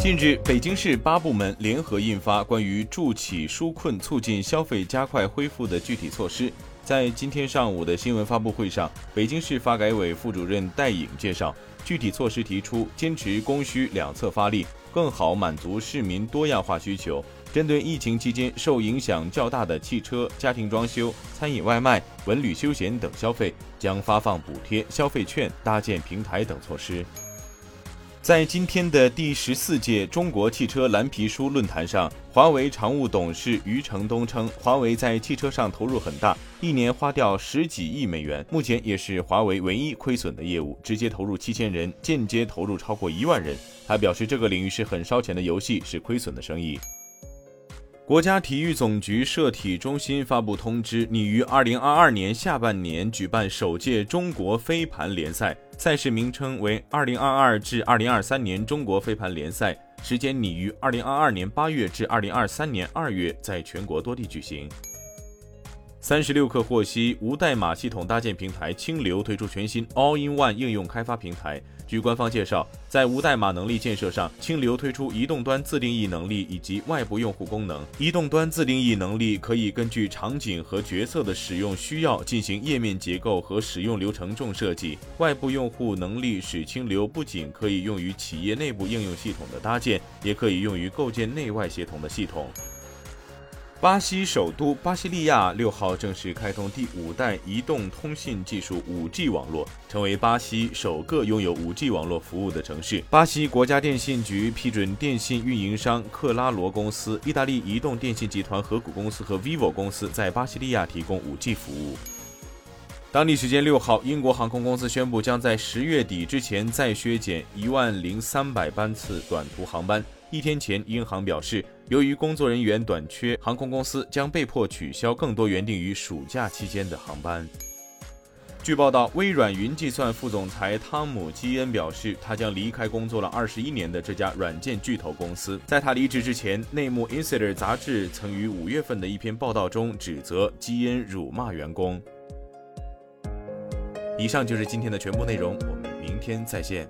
近日，北京市八部门联合印发关于助企纾困、促进消费加快恢复的具体措施。在今天上午的新闻发布会上，北京市发改委副主任戴颖介绍，具体措施提出坚持供需两侧发力，更好满足市民多样化需求。针对疫情期间受影响较大的汽车、家庭装修、餐饮外卖、文旅休闲等消费，将发放补贴、消费券、搭建平台等措施。在今天的第十四届中国汽车蓝皮书论坛上，华为常务董事余承东称，华为在汽车上投入很大，一年花掉十几亿美元，目前也是华为唯一亏损的业务，直接投入七千人，间接投入超过一万人。他表示，这个领域是很烧钱的游戏，是亏损的生意。国家体育总局社体中心发布通知，拟于二零二二年下半年举办首届中国飞盘联赛，赛事名称为二零二二至二零二三年中国飞盘联赛，时间拟于二零二二年八月至二零二三年二月在全国多地举行。三十六氪获悉，无代码系统搭建平台清流推出全新 All-in-One 应用开发平台。据官方介绍，在无代码能力建设上，清流推出移动端自定义能力以及外部用户功能。移动端自定义能力可以根据场景和角色的使用需要进行页面结构和使用流程重设计。外部用户能力使清流不仅可以用于企业内部应用系统的搭建，也可以用于构建内外协同的系统。巴西首都巴西利亚六号正式开通第五代移动通信技术 5G 网络，成为巴西首个拥有 5G 网络服务的城市。巴西国家电信局批准电信运营商克拉罗公司、意大利移动电信集团合股公司和 vivo 公司在巴西利亚提供 5G 服务。当地时间六号，英国航空公司宣布将在十月底之前再削减一万零三百班次短途航班。一天前，英航表示，由于工作人员短缺，航空公司将被迫取消更多原定于暑假期间的航班。据报道，微软云计算副总裁汤姆·基恩表示，他将离开工作了二十一年的这家软件巨头公司。在他离职之前，内幕 Insider 杂志曾于五月份的一篇报道中指责基恩辱骂员工。以上就是今天的全部内容，我们明天再见。